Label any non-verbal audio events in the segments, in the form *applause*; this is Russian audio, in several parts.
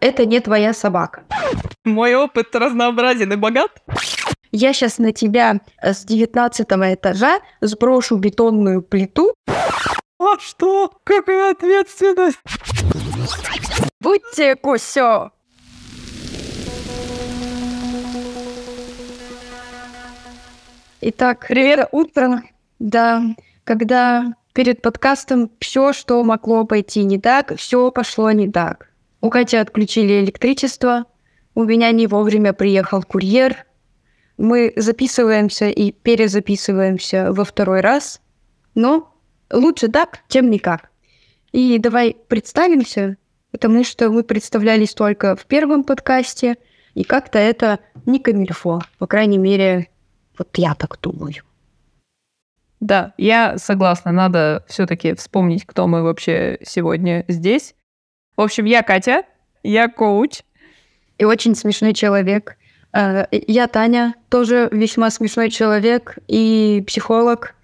Это не твоя собака. Мой опыт разнообразен и богат. Я сейчас на тебя с 19 этажа сброшу бетонную плиту. А что? Какая ответственность? Будьте кусё! Итак, привет, утро. Да, когда перед подкастом все, что могло пойти не так, все пошло не так. У Кати отключили электричество, у меня не вовремя приехал курьер. Мы записываемся и перезаписываемся во второй раз, но лучше так, чем никак. И давай представимся, потому что мы представлялись только в первом подкасте, и как-то это не камильфо, по крайней мере, вот я так думаю. Да, я согласна, надо все-таки вспомнить, кто мы вообще сегодня здесь. В общем, я Катя, я коуч. И очень смешной человек. Э, я Таня, тоже весьма смешной человек и психолог.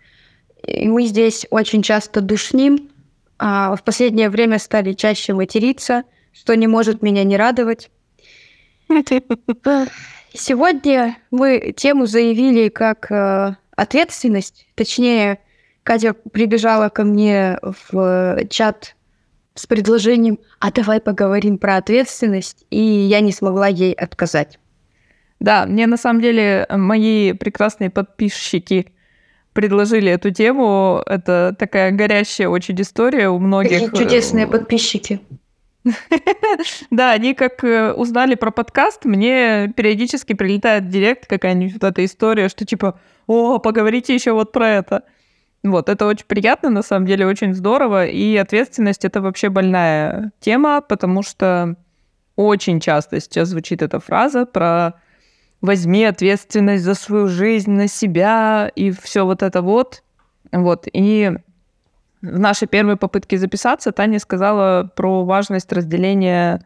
И мы здесь очень часто душним, а в последнее время стали чаще материться, что не может меня не радовать. Сегодня мы тему заявили как э, ответственность, точнее, Катя прибежала ко мне в чат с предложением «А давай поговорим про ответственность», и я не смогла ей отказать. Да, мне на самом деле мои прекрасные подписчики предложили эту тему. Это такая горящая очень история у многих. Какие чудесные подписчики. *laughs* Да, они как э, узнали про подкаст, мне периодически прилетает директ какая-нибудь вот эта история, что типа, о, поговорите еще вот про это. Вот, это очень приятно, на самом деле, очень здорово. И ответственность — это вообще больная тема, потому что очень часто сейчас звучит эта фраза про возьми ответственность за свою жизнь на себя и все вот это вот. Вот, и в нашей первой попытке записаться Таня сказала про важность разделения,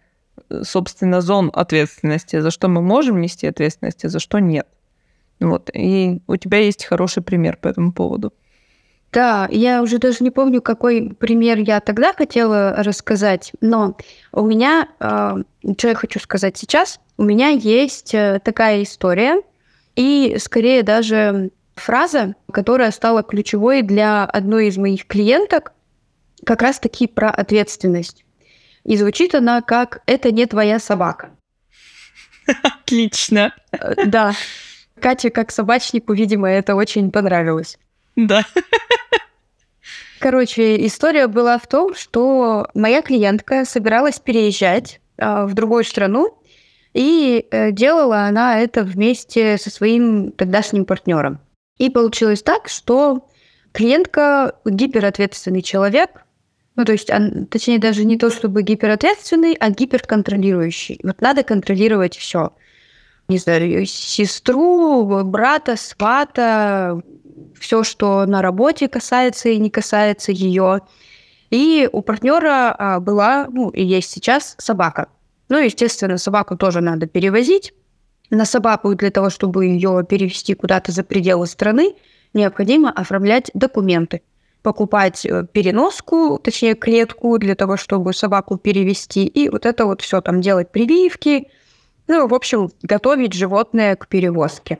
собственно, зон ответственности, за что мы можем нести ответственность, а за что нет. Вот. И у тебя есть хороший пример по этому поводу. Да, я уже даже не помню, какой пример я тогда хотела рассказать, но у меня, э, что я хочу сказать сейчас, у меня есть э, такая история, и скорее даже фраза, которая стала ключевой для одной из моих клиенток, как раз-таки про ответственность. И звучит она как «это не твоя собака». Отлично. Э, да. Кате, как собачнику, видимо, это очень понравилось. *laughs* Да. Короче, история была в том, что моя клиентка собиралась переезжать э, в другую страну, и э, делала она это вместе со своим тогдашним партнером. И получилось так, что клиентка гиперответственный человек, ну, то есть, он, точнее, даже не то, чтобы гиперответственный, а гиперконтролирующий. Вот надо контролировать все. Не знаю, сестру, брата, свата, все, что на работе касается и не касается ее. И у партнера а, была, ну, и есть сейчас собака. Ну, естественно, собаку тоже надо перевозить на собаку для того, чтобы ее перевести куда-то за пределы страны, необходимо оформлять документы, покупать э, переноску, точнее клетку для того, чтобы собаку перевести, и вот это вот все там делать прививки, ну, в общем, готовить животное к перевозке.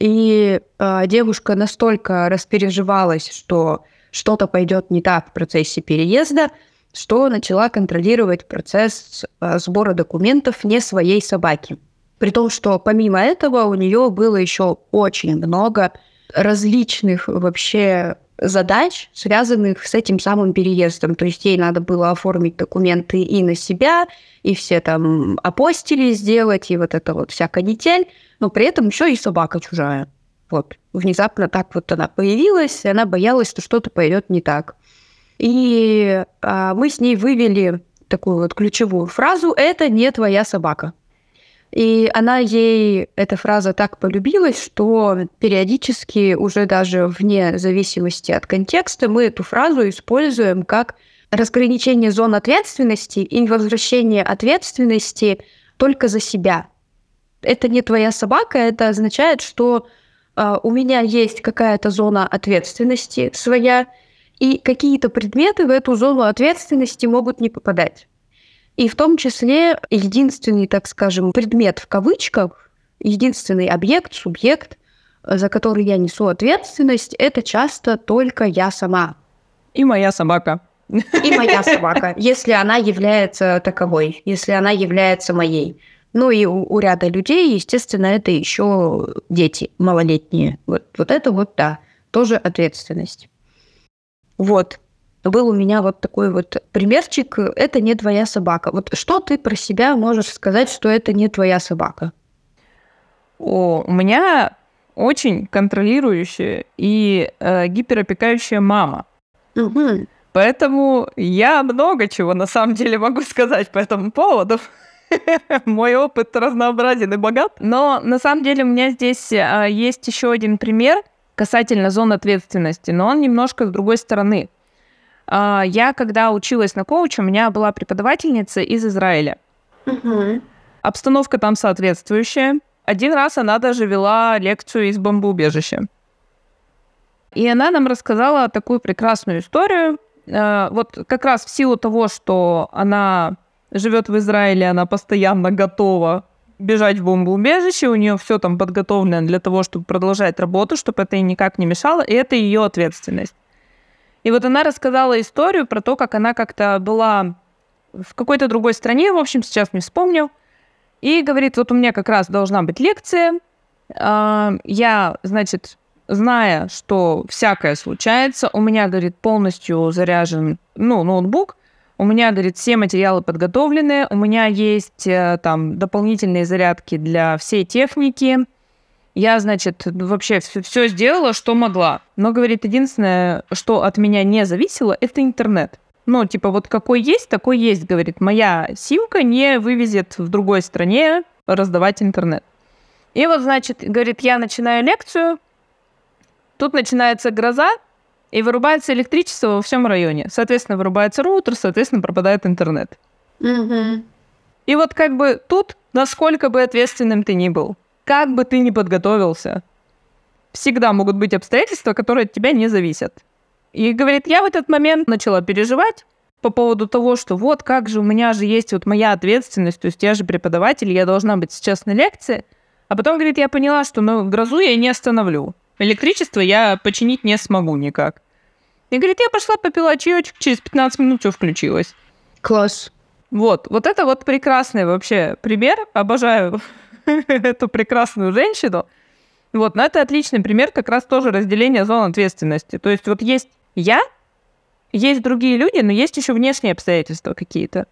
И э, девушка настолько распереживалась, что что-то пойдет не так в процессе переезда, что начала контролировать процесс э, сбора документов не своей собаки. При том, что помимо этого у нее было еще очень много различных вообще задач, связанных с этим самым переездом. То есть ей надо было оформить документы и на себя, и все там апостили сделать, и вот это вот вся канитель, но при этом еще и собака чужая. Вот. Внезапно так вот она появилась, и она боялась, что что-то пойдет не так. И а, мы с ней вывели такую вот ключевую фразу «это не твоя собака». И она ей, эта фраза так полюбилась, что периодически, уже даже вне зависимости от контекста, мы эту фразу используем как разграничение зон ответственности и возвращение ответственности только за себя. Это не твоя собака, это означает, что э, у меня есть какая-то зона ответственности своя, и какие-то предметы в эту зону ответственности могут не попадать. И в том числе единственный, так скажем, предмет в кавычках, единственный объект, субъект, за который я несу ответственность, это часто только я сама. И моя собака. И моя собака, *laughs* если она является таковой, если она является моей. Ну и у, у ряда людей, естественно, это еще дети малолетние. Вот, вот это вот, да, тоже ответственность. Вот. Был у меня вот такой вот примерчик. Это не твоя собака. Вот что ты про себя можешь сказать, что это не твоя собака? О, у меня очень контролирующая и э, гиперопекающая мама. Угу. Поэтому я много чего на самом деле могу сказать по этому поводу. *laughs* Мой опыт разнообразен и богат. Но на самом деле у меня здесь а, есть еще один пример касательно зон ответственности, но он немножко с другой стороны. А, я, когда училась на коуче, у меня была преподавательница из Израиля. Угу. Обстановка там соответствующая. Один раз она даже вела лекцию из бомбоубежища. И она нам рассказала такую прекрасную историю. А, вот как раз в силу того, что она живет в Израиле, она постоянно готова бежать в бомбоубежище, у нее все там подготовлено для того, чтобы продолжать работу, чтобы это ей никак не мешало, и это ее ответственность. И вот она рассказала историю про то, как она как-то была в какой-то другой стране, в общем, сейчас не вспомню, и говорит, вот у меня как раз должна быть лекция, а, я, значит, зная, что всякое случается, у меня, говорит, полностью заряжен, ну, ноутбук, у меня, говорит, все материалы подготовлены, у меня есть э, там дополнительные зарядки для всей техники. Я, значит, вообще все, все сделала, что могла. Но, говорит, единственное, что от меня не зависело, это интернет. Ну, типа, вот какой есть, такой есть, говорит. Моя симка не вывезет в другой стране раздавать интернет. И вот, значит, говорит, я начинаю лекцию, тут начинается гроза, и вырубается электричество во всем районе. Соответственно, вырубается роутер, соответственно, пропадает интернет. Угу. И вот как бы тут, насколько бы ответственным ты ни был, как бы ты ни подготовился, всегда могут быть обстоятельства, которые от тебя не зависят. И говорит, я в этот момент начала переживать по поводу того, что вот как же у меня же есть вот моя ответственность, то есть я же преподаватель, я должна быть сейчас на лекции. А потом, говорит, я поняла, что ну, грозу я не остановлю. Электричество я починить не смогу никак. И говорит, я пошла попила чаечек, через 15 минут все включилось. Класс. Вот, вот это вот прекрасный вообще пример. Обожаю *laughs* эту прекрасную женщину. Вот, но это отличный пример как раз тоже разделения зон ответственности. То есть вот есть я, есть другие люди, но есть еще внешние обстоятельства какие-то.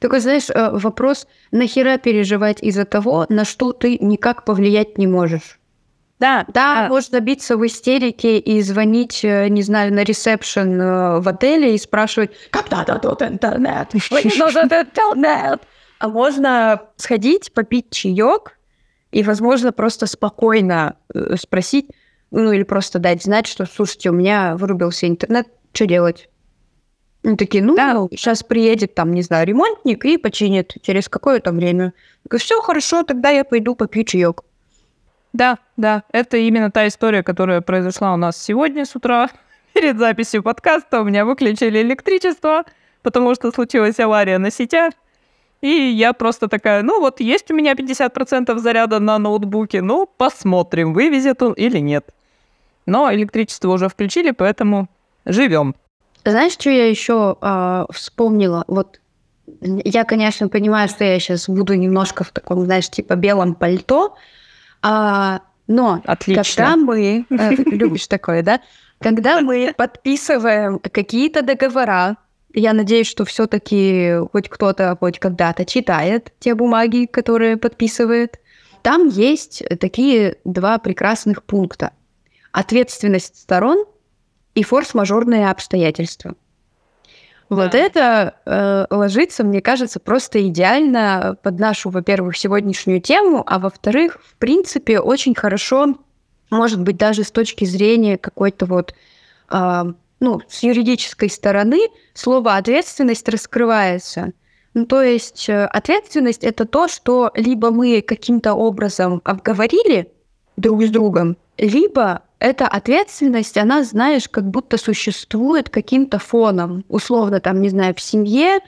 Только, знаешь, э, вопрос, нахера переживать из-за того, на что ты никак повлиять не можешь? Да, да, да, можно биться в истерике и звонить, э, не знаю, на ресепшн э, в отеле и спрашивать, когда дадут интернет? Мне *laughs* нужен интернет. А можно сходить, попить чаек и, возможно, просто спокойно э, спросить, ну или просто дать знать, что, слушайте, у меня вырубился интернет, что делать? Они такие, ну, да. сейчас приедет там, не знаю, ремонтник и починит через какое-то время. Все хорошо, тогда я пойду попью чаек. Да, да, это именно та история, которая произошла у нас сегодня с утра. *laughs* Перед записью подкаста у меня выключили электричество, потому что случилась авария на сетях. И я просто такая, ну вот есть у меня 50% заряда на ноутбуке, ну посмотрим, вывезет он или нет. Но электричество уже включили, поэтому живем. Знаешь, что я еще э, вспомнила? Вот я, конечно, понимаю, что я сейчас буду немножко в таком, знаешь, типа белом пальто, а, но Отлично. когда мы... Э, *laughs* любишь такое, да? Когда мы подписываем какие-то договора, я надеюсь, что все-таки хоть кто-то хоть когда-то читает те бумаги, которые подписывает. Там есть такие два прекрасных пункта. Ответственность сторон и форс-мажорные обстоятельства. Вот это э, ложится, мне кажется, просто идеально под нашу, во-первых, сегодняшнюю тему, а во-вторых, в принципе, очень хорошо, может быть, даже с точки зрения какой-то вот, э, ну, с юридической стороны, слово ответственность раскрывается. Ну, то есть э, ответственность это то, что либо мы каким-то образом обговорили друг с другом, либо эта ответственность, она, знаешь, как будто существует каким-то фоном. Условно, там, не знаю, в семье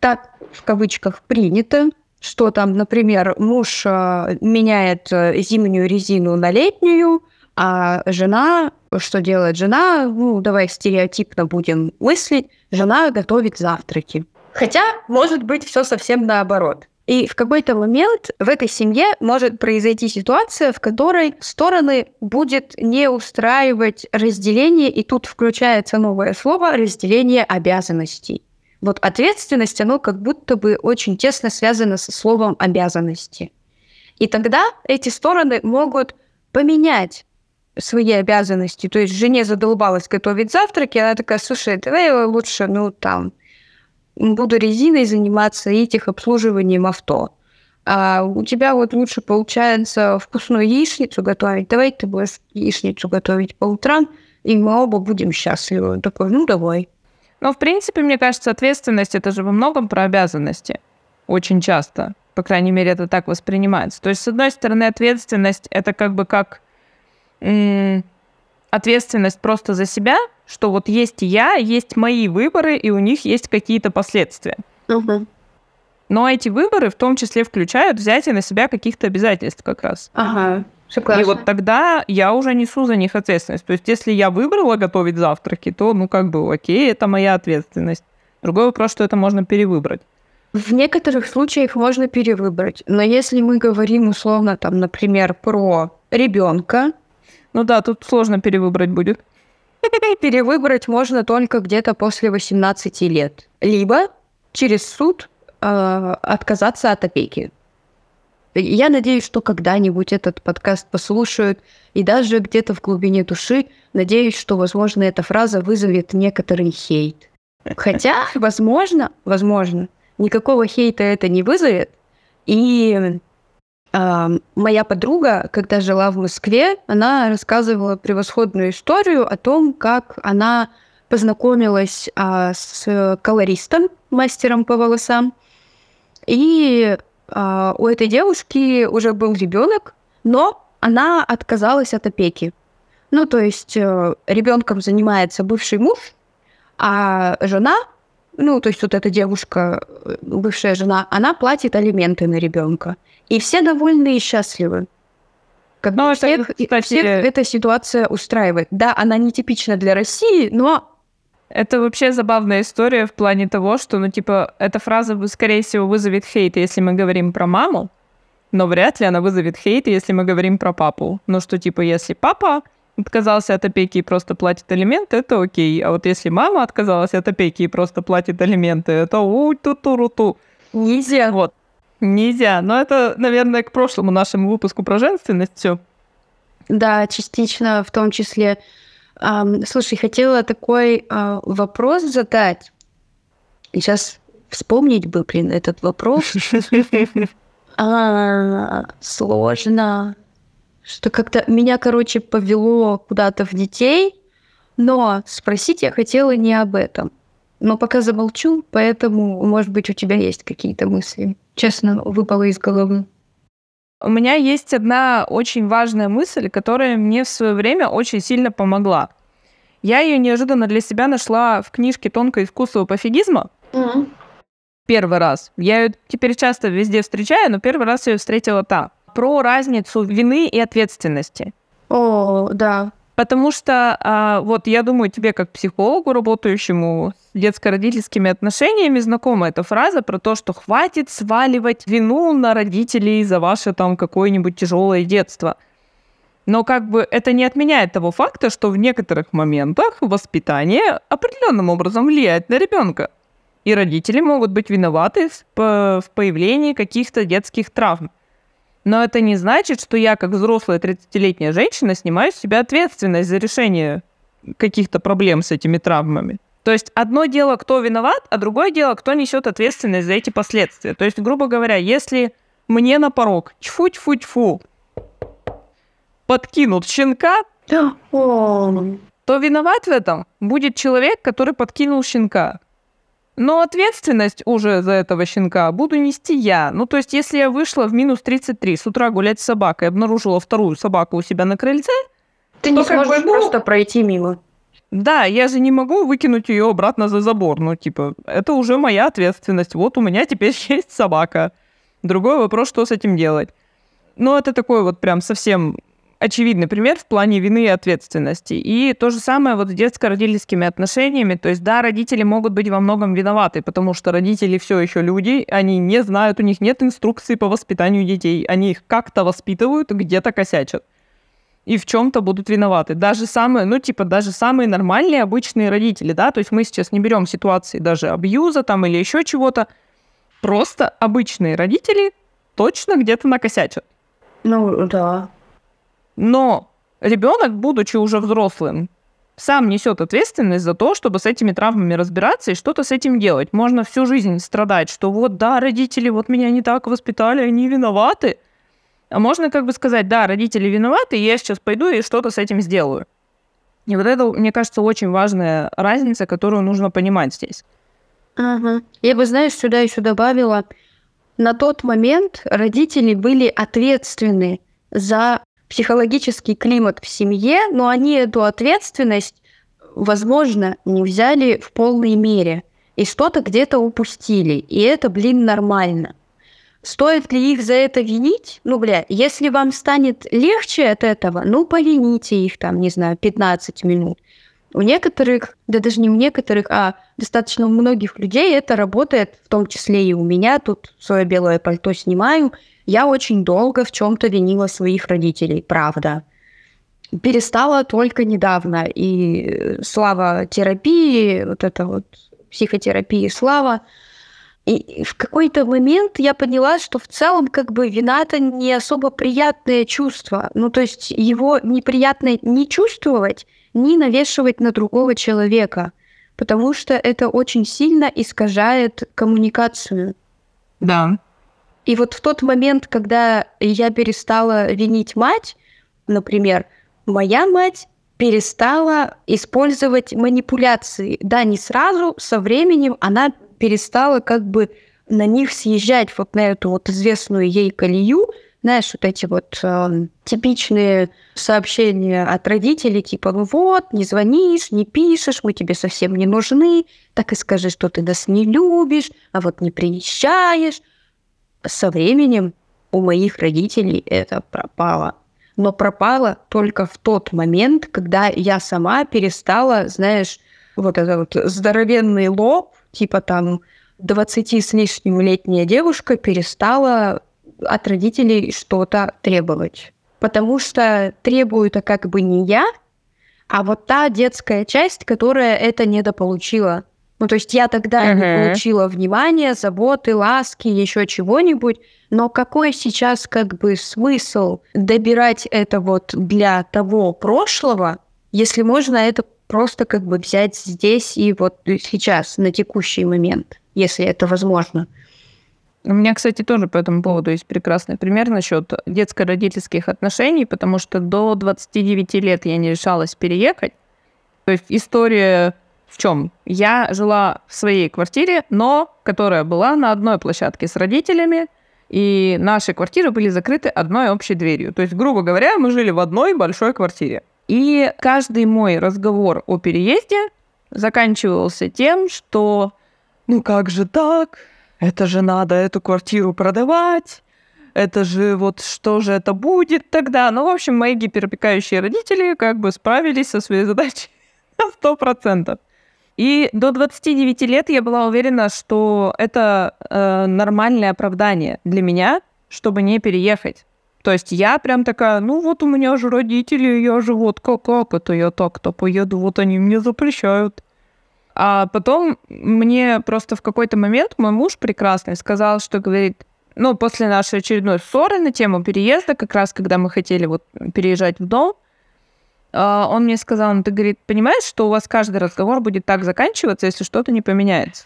так, в кавычках, принято, что там, например, муж э, меняет э, зимнюю резину на летнюю, а жена, что делает жена? Ну, давай стереотипно будем мыслить. Жена готовит завтраки. Хотя, может быть, все совсем наоборот. И в какой-то момент в этой семье может произойти ситуация, в которой стороны будет не устраивать разделение, и тут включается новое слово разделение обязанностей. Вот ответственность, оно как будто бы очень тесно связано со словом обязанности. И тогда эти стороны могут поменять свои обязанности. То есть жене задолбалась готовить завтраки, она такая, слушай, давай лучше, ну, там, буду резиной заниматься и техобслуживанием авто. А у тебя вот лучше получается вкусную яичницу готовить. Давай ты будешь яичницу готовить по утрам, и мы оба будем счастливы. Такой, ну давай. Но, в принципе, мне кажется, ответственность это же во многом про обязанности. Очень часто. По крайней мере, это так воспринимается. То есть, с одной стороны, ответственность это как бы как ответственность просто за себя, что вот есть я, есть мои выборы, и у них есть какие-то последствия. Угу. Но эти выборы в том числе включают взятие на себя каких-то обязательств как раз. Ага. Согласна. И вот тогда я уже несу за них ответственность. То есть, если я выбрала готовить завтраки, то, ну, как бы, окей, это моя ответственность. Другой вопрос, что это можно перевыбрать. В некоторых случаях можно перевыбрать, но если мы говорим условно, там, например, про ребенка, ну да, тут сложно перевыбрать будет. *laughs* Перевыбрать можно только где-то после 18 лет. Либо через суд э, отказаться от опеки. Я надеюсь, что когда-нибудь этот подкаст послушают, и даже где-то в глубине души надеюсь, что, возможно, эта фраза вызовет некоторый хейт. Хотя, *laughs* возможно, возможно, никакого хейта это не вызовет, и Моя подруга, когда жила в Москве, она рассказывала превосходную историю о том, как она познакомилась а, с колористом, мастером по волосам. И а, у этой девушки уже был ребенок, но она отказалась от опеки. Ну, то есть э, ребенком занимается бывший муж, а жена, ну, то есть вот эта девушка, э, бывшая жена, она платит алименты на ребенка. И все довольны и счастливы. Как но всех, это, кстати... всех эта ситуация устраивает. Да, она нетипична для России, но... Это вообще забавная история в плане того, что, ну, типа, эта фраза, скорее всего, вызовет хейт, если мы говорим про маму, но вряд ли она вызовет хейт, если мы говорим про папу. Ну, что, типа, если папа отказался от опеки и просто платит алименты, это окей. А вот если мама отказалась от опеки и просто платит алименты, это у-ту-ту-ру-ту. Нельзя. Вот. Нельзя. Но это, наверное, к прошлому нашему выпуску про женственность все. Да, частично в том числе. Um, слушай, хотела такой uh, вопрос задать. Сейчас вспомнить бы, блин, этот вопрос. *laughs* А, сложно. Что как-то меня, короче, повело куда-то в детей, но спросить я хотела не об этом. Но пока замолчу, поэтому, может быть, у тебя есть какие-то мысли честно, выпало из головы. У меня есть одна очень важная мысль, которая мне в свое время очень сильно помогла. Я ее неожиданно для себя нашла в книжке «Тонкое искусство пофигизма». Mm-hmm. Первый раз. Я ее теперь часто везде встречаю, но первый раз я ее встретила там. Про разницу вины и ответственности. О, да. Потому что, а, вот я думаю, тебе как психологу, работающему с детско-родительскими отношениями, знакома эта фраза про то, что хватит сваливать вину на родителей за ваше там какое-нибудь тяжелое детство. Но как бы это не отменяет того факта, что в некоторых моментах воспитание определенным образом влияет на ребенка. И родители могут быть виноваты в появлении каких-то детских травм. Но это не значит, что я, как взрослая 30-летняя женщина, снимаю с себя ответственность за решение каких-то проблем с этими травмами. То есть одно дело, кто виноват, а другое дело, кто несет ответственность за эти последствия. То есть, грубо говоря, если мне на порог тьфу-тьфу-тьфу подкинут щенка, то виноват в этом будет человек, который подкинул щенка. Но ответственность уже за этого щенка буду нести я. Ну, то есть, если я вышла в минус 33 с утра гулять с собакой, обнаружила вторую собаку у себя на крыльце, ты не сможешь бы, ну, просто пройти мимо. Да, я же не могу выкинуть ее обратно за забор. Ну, типа, это уже моя ответственность. Вот у меня теперь *laughs* есть собака. Другой вопрос, что с этим делать. Ну, это такой вот прям совсем очевидный пример в плане вины и ответственности. И то же самое вот с детско-родительскими отношениями. То есть, да, родители могут быть во многом виноваты, потому что родители все еще люди, они не знают, у них нет инструкции по воспитанию детей. Они их как-то воспитывают, где-то косячат. И в чем-то будут виноваты. Даже самые, ну, типа, даже самые нормальные, обычные родители, да, то есть мы сейчас не берем ситуации даже абьюза там или еще чего-то. Просто обычные родители точно где-то накосячат. Ну, да. Но ребенок, будучи уже взрослым, сам несет ответственность за то, чтобы с этими травмами разбираться и что-то с этим делать. Можно всю жизнь страдать, что вот, да, родители вот меня не так воспитали, они виноваты. А можно как бы сказать, да, родители виноваты, я сейчас пойду и что-то с этим сделаю. И вот это, мне кажется, очень важная разница, которую нужно понимать здесь. Ага. Я бы, знаешь, сюда еще добавила, на тот момент родители были ответственны за психологический климат в семье, но они эту ответственность, возможно, не взяли в полной мере. И что-то где-то упустили. И это, блин, нормально. Стоит ли их за это винить? Ну, бля, если вам станет легче от этого, ну, повините их там, не знаю, 15 минут. У некоторых, да даже не у некоторых, а достаточно у многих людей это работает, в том числе и у меня. Тут свое белое пальто снимаю. Я очень долго в чем-то винила своих родителей, правда. Перестала только недавно. И слава терапии, вот это вот психотерапии, слава. И в какой-то момент я поняла, что в целом как бы вина это не особо приятное чувство. Ну, то есть его неприятно не чувствовать, ни навешивать на другого человека, потому что это очень сильно искажает коммуникацию. Да. И вот в тот момент, когда я перестала винить мать, например, моя мать перестала использовать манипуляции. Да, не сразу, со временем она перестала как бы на них съезжать вот на эту вот известную ей колею, знаешь, вот эти вот э, типичные сообщения от родителей, типа, ну вот, не звонишь, не пишешь, мы тебе совсем не нужны, так и скажи, что ты нас не любишь, а вот не приезжаешь. Со временем у моих родителей это пропало. Но пропало только в тот момент, когда я сама перестала, знаешь, вот этот вот здоровенный лоб, типа там 20 с лишним летняя девушка перестала от родителей что-то требовать. Потому что требую это как бы не я, а вот та детская часть, которая это недополучила. Ну, то есть я тогда uh-huh. не получила внимания, заботы, ласки, еще чего-нибудь, но какой сейчас как бы смысл добирать это вот для того прошлого, если можно это просто как бы взять здесь и вот сейчас, на текущий момент, если это возможно. У меня, кстати, тоже по этому поводу есть прекрасный пример насчет детско-родительских отношений, потому что до 29 лет я не решалась переехать. То есть история в чем? Я жила в своей квартире, но которая была на одной площадке с родителями, и наши квартиры были закрыты одной общей дверью. То есть, грубо говоря, мы жили в одной большой квартире. И каждый мой разговор о переезде заканчивался тем, что ну как же так? Это же надо эту квартиру продавать. Это же вот что же это будет тогда? Ну, в общем, мои гиперопекающие родители как бы справились со своей задачей *laughs* на сто процентов. И до 29 лет я была уверена, что это э, нормальное оправдание для меня, чтобы не переехать. То есть я прям такая, ну вот у меня же родители, я же вот как, как это я так-то поеду, вот они мне запрещают. А потом мне просто в какой-то момент мой муж прекрасный сказал, что говорит, ну, после нашей очередной ссоры на тему переезда, как раз когда мы хотели вот переезжать в дом, а, он мне сказал, ну, ты, говорит, понимаешь, что у вас каждый разговор будет так заканчиваться, если что-то не поменяется?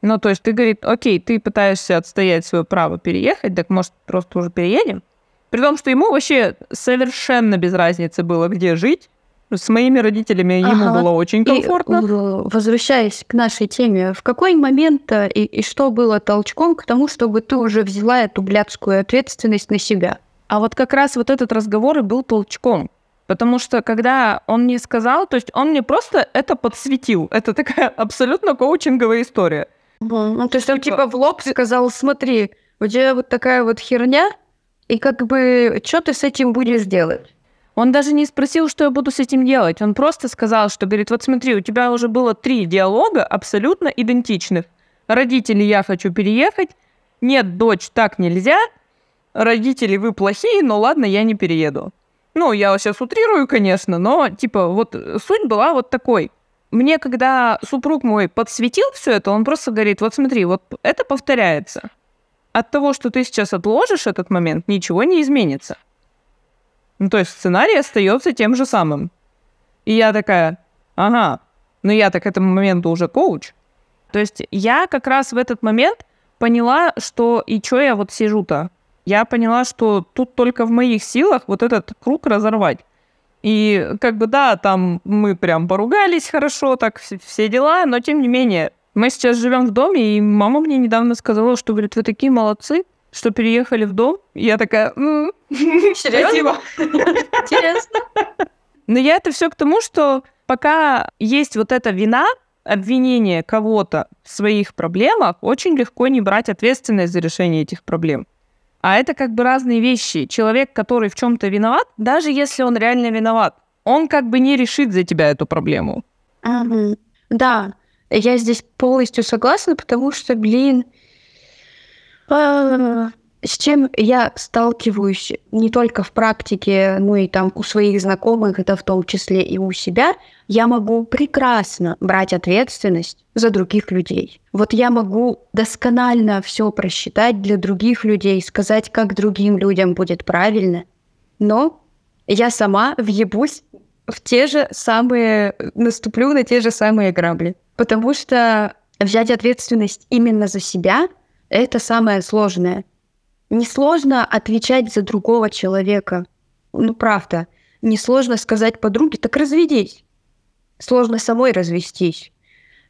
Ну, то есть ты, говорит, окей, ты пытаешься отстоять свое право переехать, так может просто уже переедем? При том, что ему вообще совершенно без разницы было, где жить. С моими родителями ага. ему было очень комфортно. И, возвращаясь к нашей теме, в какой момент э, и, и что было толчком к тому, чтобы ты уже взяла эту блядскую ответственность на себя? А вот как раз вот этот разговор и был толчком. Потому что когда он мне сказал, то есть он мне просто это подсветил. Это такая *laughs* абсолютно коучинговая история. Ну, то есть он типа в лоб сказал, смотри, у тебя вот такая вот херня, и как бы, что ты с этим будешь делать? Он даже не спросил, что я буду с этим делать. Он просто сказал, что, говорит, вот смотри, у тебя уже было три диалога абсолютно идентичных. Родители, я хочу переехать. Нет, дочь, так нельзя. Родители, вы плохие, но ладно, я не перееду. Ну, я сейчас утрирую, конечно, но, типа, вот суть была вот такой. Мне, когда супруг мой подсветил все это, он просто говорит, вот смотри, вот это повторяется. От того, что ты сейчас отложишь этот момент, ничего не изменится. Ну, то есть сценарий остается тем же самым. И я такая, ага, но я так к этому моменту уже коуч. То есть я как раз в этот момент поняла, что и что я вот сижу-то. Я поняла, что тут только в моих силах вот этот круг разорвать. И как бы да, там мы прям поругались хорошо, так все дела, но тем не менее, мы сейчас живем в доме, и мама мне недавно сказала, что, говорит, вы такие молодцы, что переехали в дом. И я такая, *laughs* Серьезно? Интересно. Но я это все к тому, что пока есть вот эта вина, обвинение кого-то в своих проблемах, очень легко не брать ответственность за решение этих проблем. А это как бы разные вещи. Человек, который в чем-то виноват, даже если он реально виноват, он как бы не решит за тебя эту проблему. Да, я здесь полностью согласна, потому что, блин, с чем я сталкиваюсь не только в практике, но и там у своих знакомых, это в том числе и у себя, я могу прекрасно брать ответственность за других людей. Вот я могу досконально все просчитать для других людей, сказать, как другим людям будет правильно, но я сама въебусь в те же самые, наступлю на те же самые грабли. Потому что взять ответственность именно за себя — это самое сложное — Несложно отвечать за другого человека. Ну, правда. Несложно сказать подруге, так разведись. Сложно самой развестись.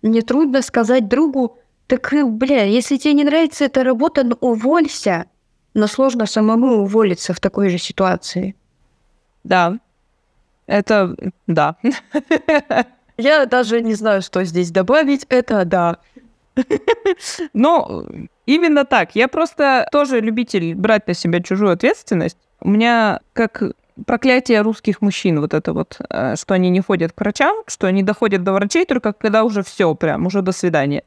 Мне трудно сказать другу, так, бля, если тебе не нравится эта работа, ну уволься. Но сложно самому уволиться в такой же ситуации. Да. Это да. Я даже не знаю, что здесь добавить. Это да. Но именно так. Я просто тоже любитель брать на себя чужую ответственность. У меня как проклятие русских мужчин, вот это вот, э, что они не ходят к врачам, что они доходят до врачей только когда уже все, прям, уже до свидания.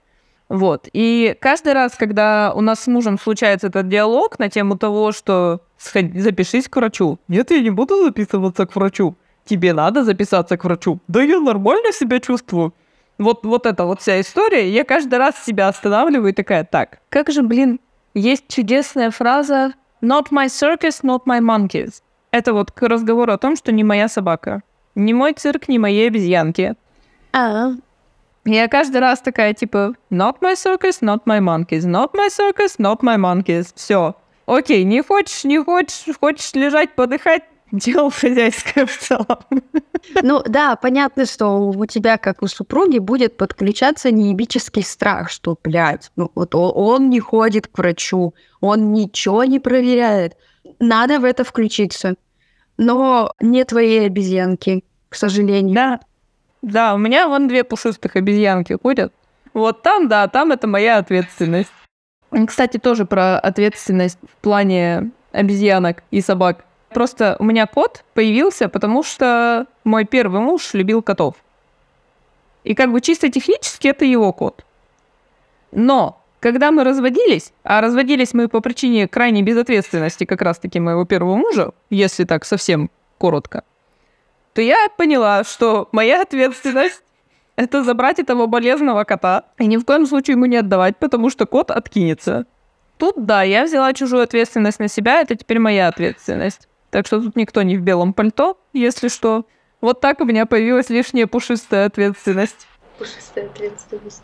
Вот. И каждый раз, когда у нас с мужем случается этот диалог на тему того, что запишись к врачу. Нет, я не буду записываться к врачу. Тебе надо записаться к врачу. Да я нормально себя чувствую вот, вот эта вот вся история, я каждый раз себя останавливаю и такая, так, как же, блин, есть чудесная фраза «Not my circus, not my monkeys». Это вот к разговору о том, что не моя собака. Не мой цирк, не мои обезьянки. А, я каждый раз такая, типа, not my circus, not my monkeys, not my circus, not my monkeys. Все. Окей, не хочешь, не хочешь, хочешь лежать, подыхать, *laughs* дело хозяйское в целом. Ну да, понятно, что у тебя, как у супруги, будет подключаться неебический страх, что, блядь, ну вот он не ходит к врачу, он ничего не проверяет. Надо в это включиться. Но не твои обезьянки, к сожалению. Да. Да, у меня вон две пушистых обезьянки ходят. Вот там, да, там это моя ответственность. Кстати, тоже про ответственность в плане обезьянок и собак. Просто у меня кот появился, потому что мой первый муж любил котов. И как бы чисто технически это его кот. Но когда мы разводились, а разводились мы по причине крайней безответственности как раз-таки моего первого мужа, если так совсем коротко, то я поняла, что моя ответственность — это забрать этого болезного кота и ни в коем случае ему не отдавать, потому что кот откинется. Тут, да, я взяла чужую ответственность на себя, это теперь моя ответственность. Так что тут никто не в белом пальто, если что. Вот так у меня появилась лишняя пушистая ответственность. Пушистая ответственность.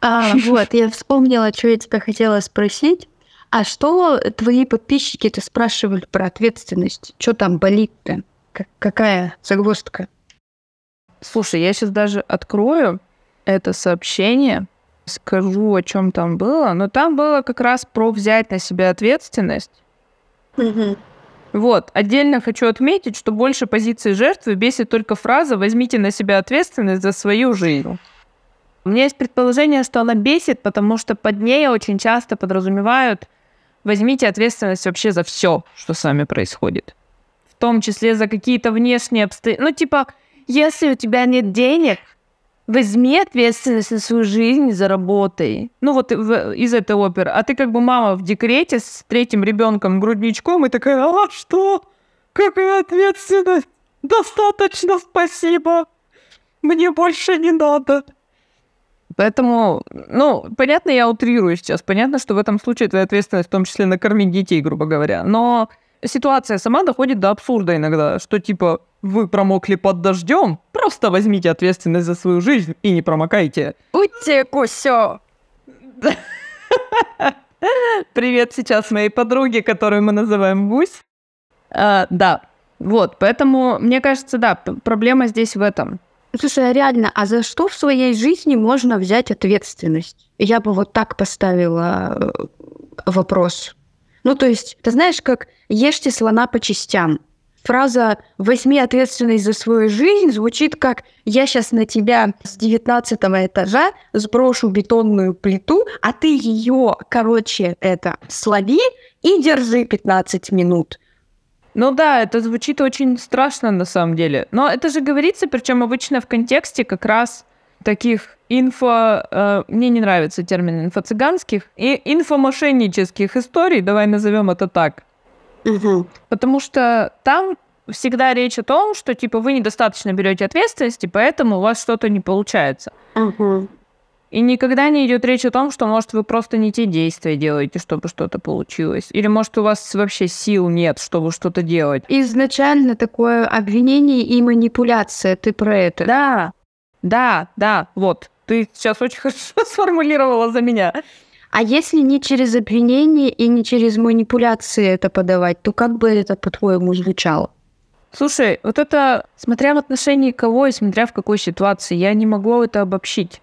А, вот, я вспомнила, что я тебя хотела спросить. А что твои подписчики-то спрашивали про ответственность? Что там болит-то? какая загвоздка? Слушай, я сейчас даже открою это сообщение, скажу, о чем там было, но там было как раз про взять на себя ответственность. Угу. Вот. Отдельно хочу отметить, что больше позиции жертвы бесит только фраза «возьмите на себя ответственность за свою жизнь». У меня есть предположение, что она бесит, потому что под ней очень часто подразумевают «возьмите ответственность вообще за все, что с вами происходит». В том числе за какие-то внешние обстоятельства. Ну, типа, если у тебя нет денег, возьми ответственность за свою жизнь, заработай. Ну вот из этой оперы. А ты как бы мама в декрете с третьим ребенком грудничком и такая, а что? Какая ответственность? Достаточно, спасибо. Мне больше не надо. Поэтому, ну, понятно, я утрирую сейчас. Понятно, что в этом случае твоя ответственность в том числе накормить детей, грубо говоря. Но ситуация сама доходит до абсурда иногда, что типа вы промокли под дождем, просто возьмите ответственность за свою жизнь и не промокайте. Будьте кусё! *laughs* Привет сейчас моей подруге, которую мы называем Гусь. А, да, вот, поэтому, мне кажется, да, проблема здесь в этом. Слушай, а реально, а за что в своей жизни можно взять ответственность? Я бы вот так поставила э, вопрос. Ну, то есть, ты знаешь, как ешьте слона по частям. Фраза «возьми ответственность за свою жизнь» звучит как «я сейчас на тебя с 19 этажа сброшу бетонную плиту, а ты ее, короче, это, слови и держи 15 минут». Ну да, это звучит очень страшно на самом деле. Но это же говорится, причем обычно в контексте как раз таких инфо... Э, мне не нравится термин инфо-цыганских. И инфомошеннических историй, давай назовем это так. Угу. Потому что там всегда речь о том, что типа вы недостаточно берете ответственности, поэтому у вас что-то не получается. Угу. И никогда не идет речь о том, что, может, вы просто не те действия делаете, чтобы что-то получилось. Или, может, у вас вообще сил нет, чтобы что-то делать. Изначально такое обвинение и манипуляция. Ты про это? Да, да, да, вот. Ты сейчас очень *laughs* хорошо сформулировала за меня. А если не через обвинение и не через манипуляции это подавать, то как бы это, по-твоему, звучало? Слушай, вот это, смотря в отношении кого и смотря в какой ситуации, я не могу это обобщить.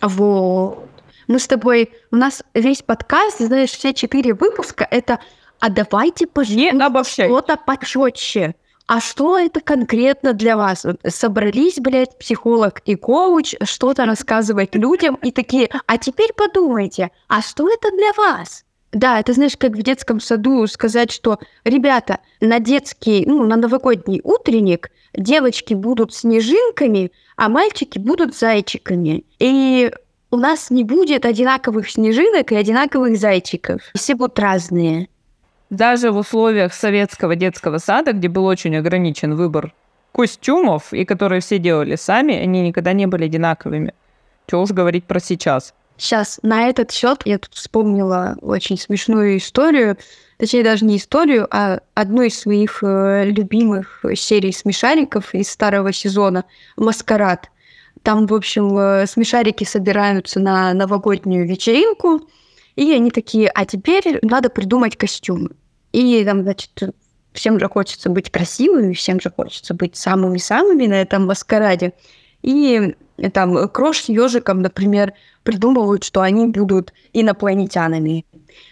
Вот. Мы с тобой, у нас весь подкаст, знаешь, все четыре выпуска, это «А давайте пожмем что-то почетче». А что это конкретно для вас? Собрались, блядь, психолог и коуч что-то рассказывать людям и такие, а теперь подумайте, а что это для вас? Да, это знаешь, как в детском саду сказать, что, ребята, на детский, ну, на новогодний утренник девочки будут снежинками, а мальчики будут зайчиками. И у нас не будет одинаковых снежинок и одинаковых зайчиков. Все будут разные даже в условиях советского детского сада, где был очень ограничен выбор костюмов, и которые все делали сами, они никогда не были одинаковыми. Чего уж говорить про сейчас. Сейчас на этот счет я тут вспомнила очень смешную историю, точнее даже не историю, а одну из своих э, любимых серий смешариков из старого сезона «Маскарад». Там, в общем, э, смешарики собираются на новогоднюю вечеринку, и они такие, а теперь надо придумать костюмы. И там, значит, всем же хочется быть красивыми, всем же хочется быть самыми-самыми на этом маскараде. И там Крош с ежиком, например, придумывают, что они будут инопланетянами.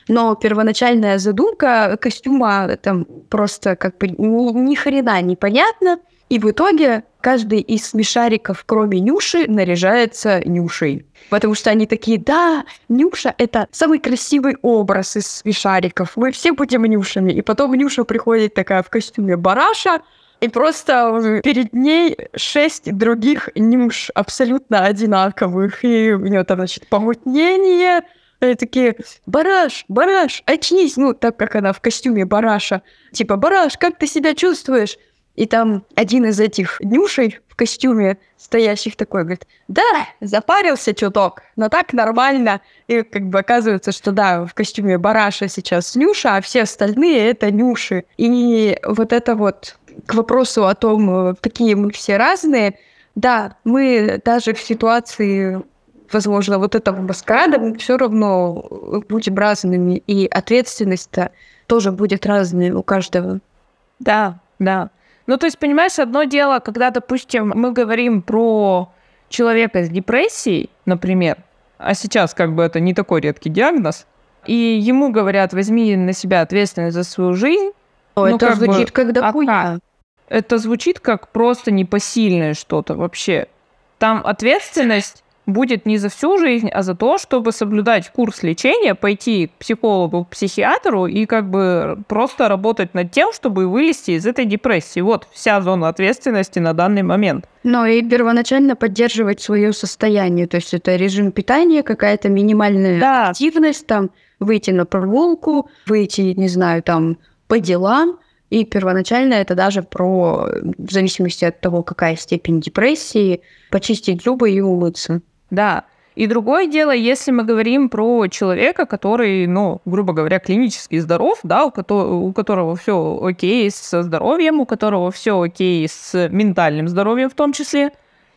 Но первоначальная задумка костюма там просто как бы ни, ни хрена непонятна. И в итоге каждый из смешариков, кроме Нюши, наряжается Нюшей. Потому что они такие, да, Нюша — это самый красивый образ из смешариков. Мы все будем Нюшами. И потом Нюша приходит такая в костюме бараша, и просто перед ней шесть других нюш абсолютно одинаковых. И у нее там, значит, помутнение, они такие, Бараш, Бараш, очнись! Ну, так как она в костюме Бараша. Типа, Бараш, как ты себя чувствуешь? И там один из этих нюшей в костюме стоящих такой говорит, да, запарился чуток, но так нормально. И как бы оказывается, что да, в костюме бараша сейчас Нюша, а все остальные это Нюши. И вот это вот к вопросу о том, какие мы все разные, да, мы даже в ситуации возможно, вот этого маскарада, мы все равно будем разными, и ответственность-то тоже будет разная у каждого. Да, да. Ну, то есть, понимаешь, одно дело, когда, допустим, мы говорим про человека с депрессией, например, а сейчас как бы это не такой редкий диагноз, и ему говорят, возьми на себя ответственность за свою жизнь, О, ну, это как звучит бы, как дохуя. Это звучит как просто непосильное что-то вообще. Там ответственность будет не за всю жизнь, а за то, чтобы соблюдать курс лечения, пойти к психологу, к психиатру и как бы просто работать над тем, чтобы вылезти из этой депрессии. Вот вся зона ответственности на данный момент. Ну и первоначально поддерживать свое состояние, то есть это режим питания, какая-то минимальная да. активность, там выйти на прогулку, выйти, не знаю, там по делам, и первоначально это даже про, в зависимости от того, какая степень депрессии, почистить зубы и умыться. Да. И другое дело, если мы говорим про человека, который, ну, грубо говоря, клинически здоров, да, у, которого, у которого все окей со здоровьем, у которого все окей с ментальным здоровьем в том числе,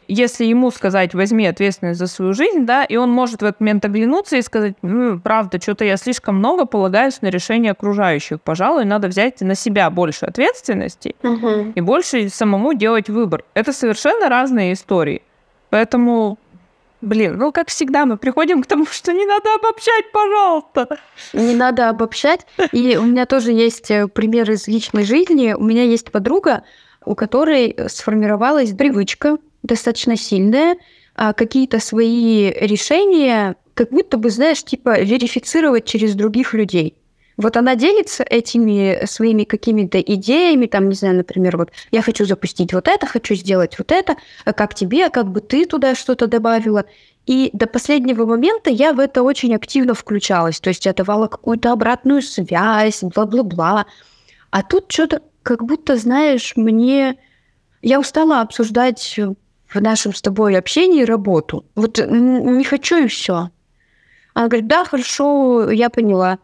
если ему сказать, возьми ответственность за свою жизнь, да, и он может в этот момент оглянуться и сказать, ну, правда, что-то я слишком много полагаюсь на решение окружающих, пожалуй, надо взять на себя больше ответственности угу. и больше самому делать выбор. Это совершенно разные истории. Поэтому Блин, ну как всегда мы приходим к тому, *laughs* что не надо обобщать, пожалуйста. Не надо обобщать. И у меня тоже есть э, пример из личной жизни. У меня есть подруга, у которой сформировалась привычка достаточно сильная, а какие-то свои решения как будто бы, знаешь, типа верифицировать через других людей. Вот она делится этими своими какими-то идеями, там, не знаю, например, вот я хочу запустить вот это, хочу сделать вот это, а как тебе, как бы ты туда что-то добавила. И до последнего момента я в это очень активно включалась, то есть я давала какую-то обратную связь, бла-бла-бла. А тут что-то как будто, знаешь, мне... Я устала обсуждать в нашем с тобой общении работу. Вот не хочу и все. Она говорит, да, хорошо, я поняла.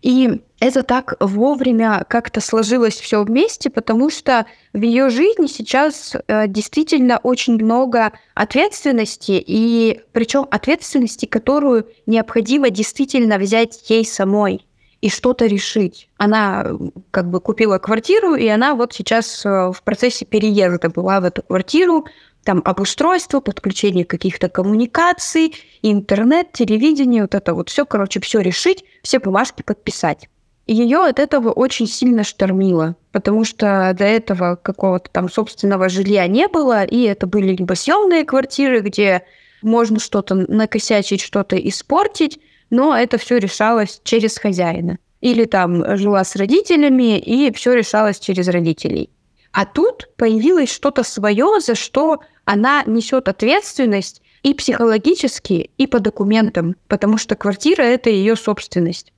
И это так вовремя как-то сложилось все вместе, потому что в ее жизни сейчас э, действительно очень много ответственности, и причем ответственности, которую необходимо действительно взять ей самой и что-то решить. Она как бы купила квартиру, и она вот сейчас э, в процессе переезда была в эту квартиру, там обустройство, подключение каких-то коммуникаций, интернет, телевидение, вот это вот все, короче, все решить, все бумажки подписать. И ее от этого очень сильно штормило, потому что до этого какого-то там собственного жилья не было, и это были либо съемные квартиры, где можно что-то накосячить, что-то испортить, но это все решалось через хозяина. Или там жила с родителями, и все решалось через родителей. А тут появилось что-то свое, за что она несет ответственность и психологически, и по документам, потому что квартира это ее собственность.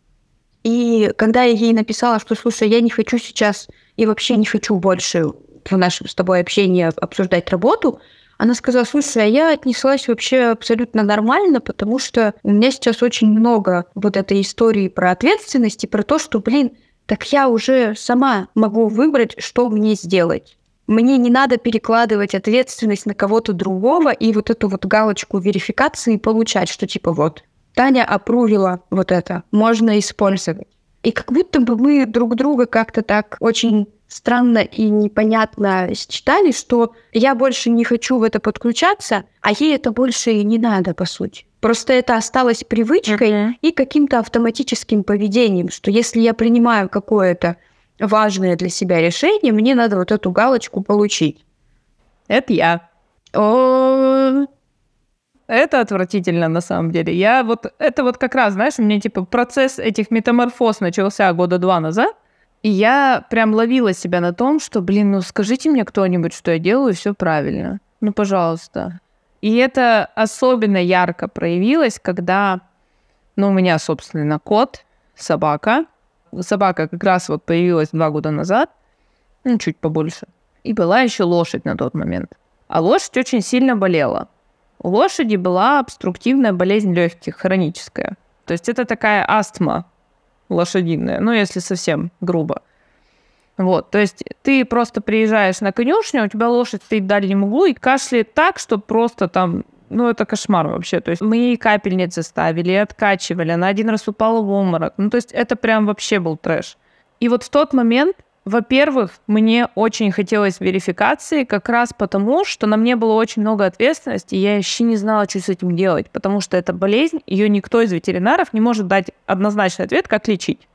И когда я ей написала, что, слушай, я не хочу сейчас и вообще не хочу больше в нашем с тобой общении обсуждать работу, она сказала, слушай, а я отнеслась вообще абсолютно нормально, потому что у меня сейчас очень много вот этой истории про ответственность и про то, что, блин, так я уже сама могу выбрать, что мне сделать. Мне не надо перекладывать ответственность на кого-то другого и вот эту вот галочку верификации получать, что типа вот, Таня опрувила вот это, можно использовать. И как будто бы мы друг друга как-то так очень странно и непонятно считали, что я больше не хочу в это подключаться, а ей это больше и не надо, по сути. Просто это осталось привычкой uh-huh. и каким-то автоматическим поведением, что если я принимаю какое-то важное для себя решение, мне надо вот эту галочку получить. Это я. О, это отвратительно на самом деле. Я вот это вот как раз, знаешь, у меня типа процесс этих метаморфоз начался года два назад, и я прям ловила себя на том, что, блин, ну скажите мне кто-нибудь, что я делаю все правильно. Ну, пожалуйста. И это особенно ярко проявилось, когда, ну, у меня, собственно, кот, собака. Собака как раз вот появилась два года назад, ну, чуть побольше. И была еще лошадь на тот момент. А лошадь очень сильно болела. У лошади была обструктивная болезнь легких, хроническая. То есть это такая астма лошадиная, ну, если совсем грубо. Вот, то есть ты просто приезжаешь на конюшню, у тебя лошадь стоит в дальнем углу и кашляет так, что просто там, ну, это кошмар вообще. То есть мы ей капельницы ставили, откачивали, она один раз упала в обморок. Ну, то есть это прям вообще был трэш. И вот в тот момент, во-первых, мне очень хотелось верификации как раз потому, что на мне было очень много ответственности, и я еще не знала, что с этим делать, потому что это болезнь, ее никто из ветеринаров не может дать однозначный ответ, как лечить.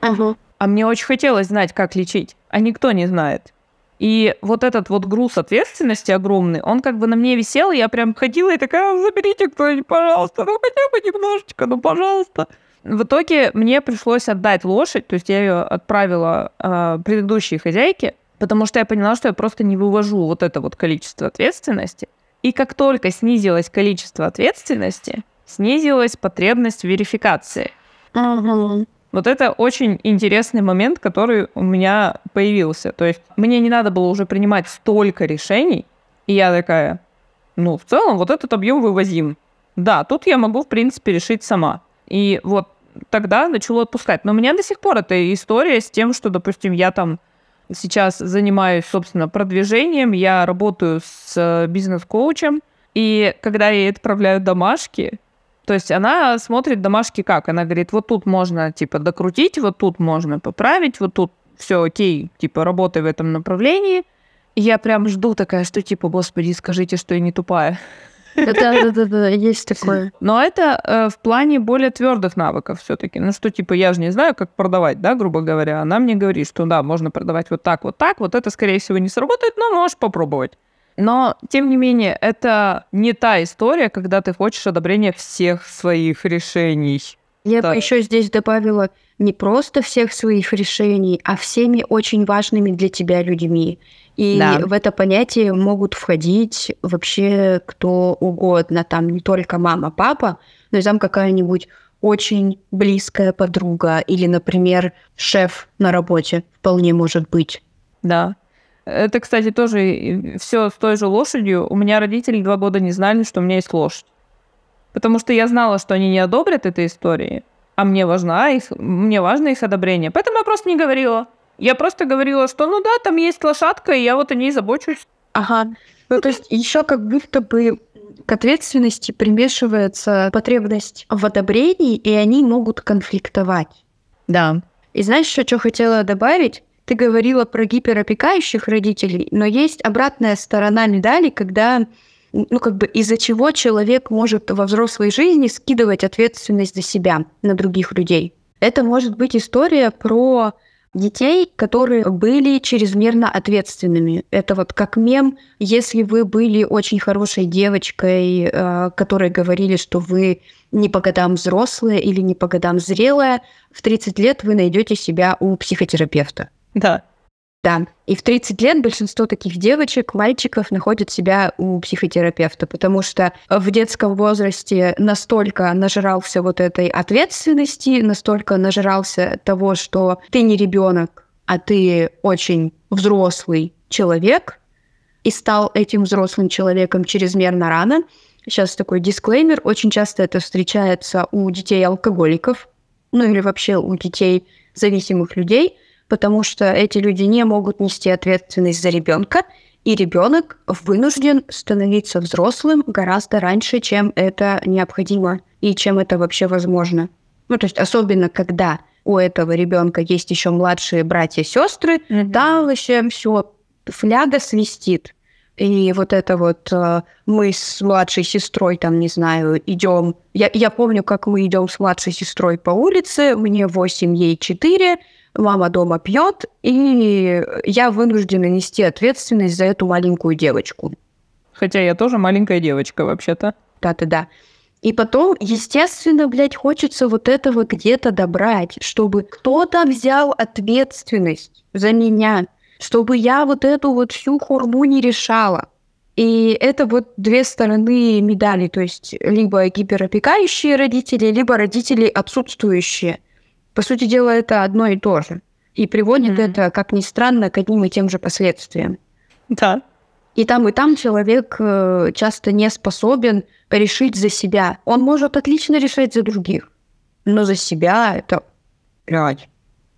Uh-huh. А мне очень хотелось знать, как лечить, а никто не знает. И вот этот вот груз ответственности огромный, он как бы на мне висел, и я прям ходила и такая, заберите кто-нибудь, пожалуйста, ну хотя бы немножечко, ну пожалуйста. В итоге мне пришлось отдать лошадь, то есть я ее отправила э, предыдущей хозяйке, потому что я поняла, что я просто не вывожу вот это вот количество ответственности. И как только снизилось количество ответственности, снизилась потребность в верификации. Угу. Вот это очень интересный момент, который у меня появился. То есть мне не надо было уже принимать столько решений, и я такая, ну, в целом, вот этот объем вывозим. Да, тут я могу, в принципе, решить сама. И вот тогда начала отпускать. Но у меня до сих пор эта история с тем, что, допустим, я там сейчас занимаюсь, собственно, продвижением, я работаю с э, бизнес-коучем, и когда ей отправляют домашки, то есть она смотрит домашки как? Она говорит, вот тут можно, типа, докрутить, вот тут можно поправить, вот тут все окей, типа, работай в этом направлении. И я прям жду такая, что типа, господи, скажите, что я не тупая. Да-да-да, есть *laughs* такое. Но это э, в плане более твердых навыков все-таки. Ну что, типа, я же не знаю, как продавать, да, грубо говоря. Она мне говорит, что да, можно продавать вот так, вот так. Вот это, скорее всего, не сработает, но можешь попробовать. Но, тем не менее, это не та история, когда ты хочешь одобрения всех своих решений. Я бы еще здесь добавила не просто всех своих решений, а всеми очень важными для тебя людьми. И да. в это понятие могут входить вообще кто угодно, там не только мама, папа, но и там какая-нибудь очень близкая подруга или, например, шеф на работе вполне может быть. Да. Это, кстати, тоже все с той же лошадью. У меня родители два года не знали, что у меня есть лошадь. Потому что я знала, что они не одобрят этой истории, а мне важна их, мне важно их одобрение. Поэтому я просто не говорила. Я просто говорила, что ну да, там есть лошадка, и я вот о ней забочусь. Ага. Ну, то есть еще как будто бы к ответственности примешивается потребность в одобрении, и они могут конфликтовать. Да. И знаешь, еще что хотела добавить? Ты говорила про гиперопекающих родителей, но есть обратная сторона медали, когда ну, как бы из-за чего человек может во взрослой жизни скидывать ответственность за себя на других людей. Это может быть история про детей, которые были чрезмерно ответственными. Это вот как мем, если вы были очень хорошей девочкой, э, которой говорили, что вы не по годам взрослая или не по годам зрелая, в 30 лет вы найдете себя у психотерапевта. Да. Да. И в 30 лет большинство таких девочек, мальчиков находят себя у психотерапевта, потому что в детском возрасте настолько нажрался вот этой ответственности, настолько нажрался того, что ты не ребенок, а ты очень взрослый человек, и стал этим взрослым человеком чрезмерно рано. Сейчас такой дисклеймер. Очень часто это встречается у детей алкоголиков, ну или вообще у детей зависимых людей – потому что эти люди не могут нести ответственность за ребенка, и ребенок вынужден становиться взрослым гораздо раньше, чем это необходимо и чем это вообще возможно. Ну, то есть особенно когда у этого ребенка есть еще младшие братья и сестры, mm-hmm. там вообще все фляга свистит. И вот это вот э, мы с младшей сестрой, там, не знаю, идем. Я, я помню, как мы идем с младшей сестрой по улице, мне 8, ей 4, мама дома пьет, и я вынуждена нести ответственность за эту маленькую девочку. Хотя я тоже маленькая девочка, вообще-то. Да-да-да. И потом, естественно, блядь, хочется вот этого где-то добрать, чтобы кто-то взял ответственность за меня, чтобы я вот эту вот всю хурму не решала. И это вот две стороны медали, то есть либо гиперопекающие родители, либо родители отсутствующие – по сути дела, это одно и то же. И приводит mm-hmm. это, как ни странно, к одним и тем же последствиям. Да. И там, и там человек э, часто не способен решить за себя. Он может отлично решать за других, но за себя это... Блядь,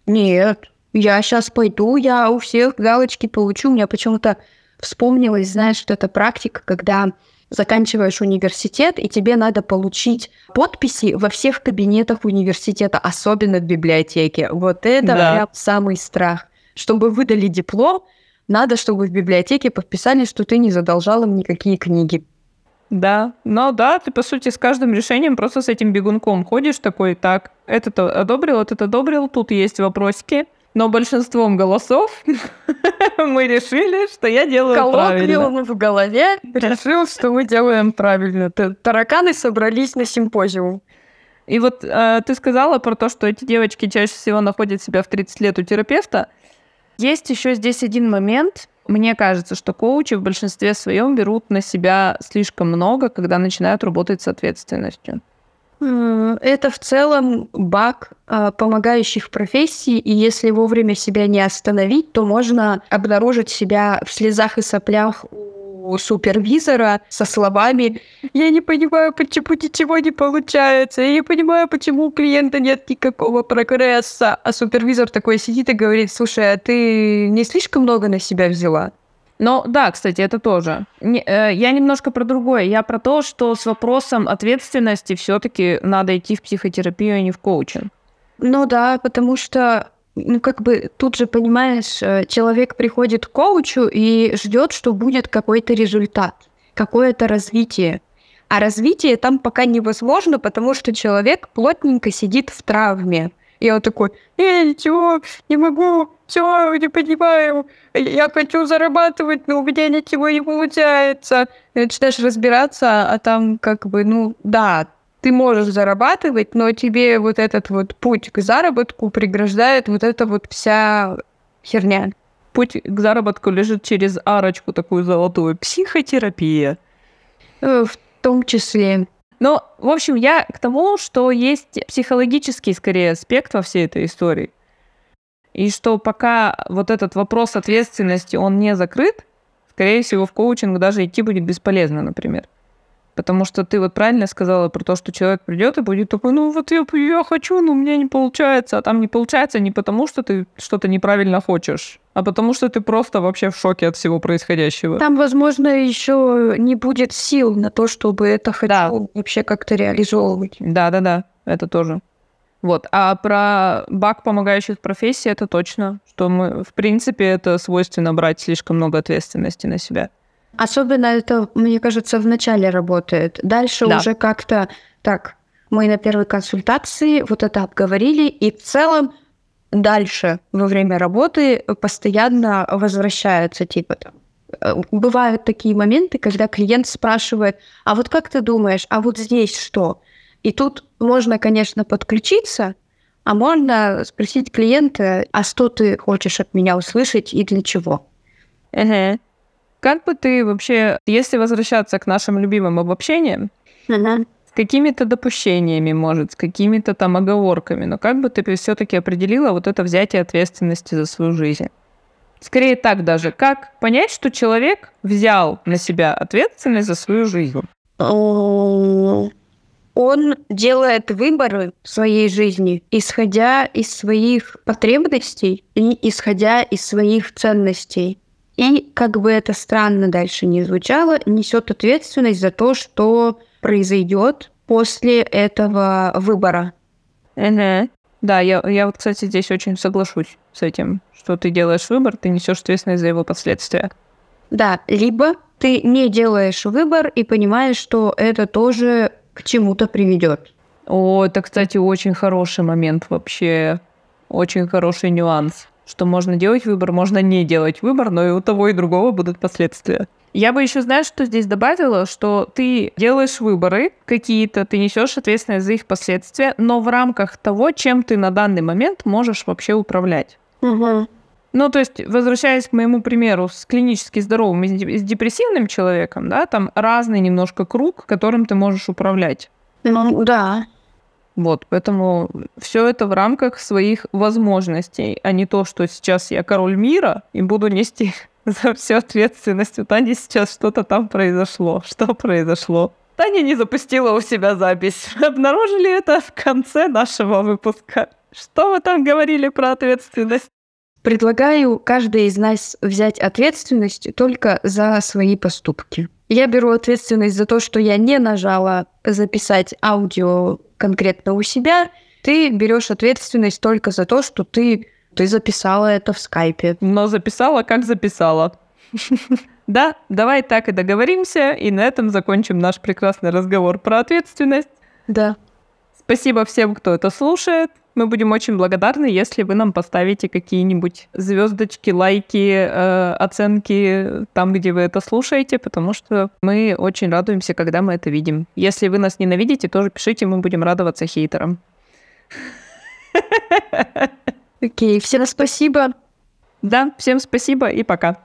нет, я сейчас пойду, я у всех галочки получу. У меня почему-то вспомнилось, знаешь, что это практика, когда заканчиваешь университет, и тебе надо получить подписи во всех кабинетах университета, особенно в библиотеке. Вот это да. прям самый страх. Чтобы выдали диплом, надо, чтобы в библиотеке подписали, что ты не задолжал им никакие книги. Да, но да, ты, по сути, с каждым решением просто с этим бегунком ходишь такой, так, этот одобрил, этот одобрил, тут есть вопросики, Но большинством голосов *laughs* мы решили, что я делаю правильно. Коллоквиум в голове решил, что мы делаем правильно. Тараканы собрались на симпозиум. И вот э, ты сказала про то, что эти девочки чаще всего находят себя в 30 лет у терапевта. Есть еще здесь один момент. Мне кажется, что коучи в большинстве своем берут на себя слишком много, когда начинают работать с ответственностью. Это в целом баг а, помогающих профессий, и если вовремя себя не остановить, то можно обнаружить себя в слезах и соплях у супервизора со словами «Я не понимаю, почему ничего не получается, я не понимаю, почему у клиента нет никакого прогресса». А супервизор такой сидит и говорит «Слушай, а ты не слишком много на себя взяла?» Но да, кстати, это тоже. Не- э, я немножко про другое. Я про то, что с вопросом ответственности все-таки надо идти в психотерапию, а не в коучинг. Ну да, потому что, ну как бы тут же понимаешь, э, человек приходит к коучу и ждет, что будет какой-то результат, какое-то развитие. А развитие там пока невозможно, потому что человек плотненько сидит в травме. И он такой, я ничего не могу, все, не понимаю, я хочу зарабатывать, но у меня ничего не получается. И начинаешь разбираться, а там как бы, ну да, ты можешь зарабатывать, но тебе вот этот вот путь к заработку преграждает вот эта вот вся херня. Путь к заработку лежит через арочку такую золотую. Психотерапия. Э, В том числе. Ну, в общем, я к тому, что есть психологический, скорее, аспект во всей этой истории. И что пока вот этот вопрос ответственности, он не закрыт, скорее всего, в коучинг даже идти будет бесполезно, например. Потому что ты вот правильно сказала про то, что человек придет и будет такой, ну вот я, я хочу, но у меня не получается. А там не получается не потому, что ты что-то неправильно хочешь, а потому что ты просто вообще в шоке от всего происходящего. Там, возможно, еще не будет сил на то, чтобы это хочу Да. вообще как-то реализовывать. Да-да-да, это тоже. Вот. А про баг помогающих профессий это точно, что мы, в принципе, это свойственно брать слишком много ответственности на себя. Особенно это, мне кажется, в начале работает. Дальше Да. уже как-то так. Мы на первой консультации вот это обговорили, и в целом дальше во время работы постоянно возвращаются типа там. э, Бывают такие моменты, когда клиент спрашивает, а вот как ты думаешь, а вот здесь что? И тут можно, конечно, подключиться, а можно спросить клиента, а что ты хочешь от меня услышать и для чего? Ага. Как бы ты вообще, если возвращаться к нашим любимым обобщениям, с какими-то допущениями, может, с какими-то там оговорками, но как бы ты все-таки определила вот это взятие ответственности за свою жизнь? Скорее так даже. Как понять, что человек взял на себя ответственность за свою жизнь? Он делает выборы в своей жизни, исходя из своих потребностей и исходя из своих ценностей. И, как бы это странно дальше не звучало, несет ответственность за то, что произойдет после этого выбора. Да, я, я вот, кстати, здесь очень соглашусь с этим, что ты делаешь выбор, ты несешь ответственность за его последствия. Да, либо ты не делаешь выбор и понимаешь, что это тоже к чему-то приведет. О, это, кстати, очень хороший момент вообще. Очень хороший нюанс. Что можно делать выбор, можно не делать выбор, но и у того, и другого будут последствия. Я бы еще, знаешь, что здесь добавила, что ты делаешь выборы какие-то, ты несешь ответственность за их последствия, но в рамках того, чем ты на данный момент можешь вообще управлять. Угу. Ну, то есть, возвращаясь к моему примеру с клинически здоровым и с де- с депрессивным человеком, да, там разный немножко круг, которым ты можешь управлять. Ну, да. Вот, поэтому все это в рамках своих возможностей, а не то, что сейчас я король мира и буду нести *laughs* за всю ответственность. У Тани сейчас что-то там произошло. Что произошло? Таня не запустила у себя запись. *laughs* Обнаружили это в конце нашего выпуска. Что вы там говорили про ответственность? Предлагаю каждой из нас взять ответственность только за свои поступки. Я беру ответственность за то, что я не нажала записать аудио конкретно у себя. Ты берешь ответственность только за то, что ты, ты записала это в скайпе. Но записала, как записала. *laughs* Да, давай так и договоримся, и на этом закончим наш прекрасный разговор про ответственность. Да. Спасибо всем, кто это слушает. Мы будем очень благодарны, если вы нам поставите какие-нибудь звездочки, лайки, э, оценки там, где вы это слушаете, потому что мы очень радуемся, когда мы это видим. Если вы нас ненавидите, тоже пишите, мы будем радоваться хейтерам. Окей, всем спасибо. Да, всем спасибо и пока.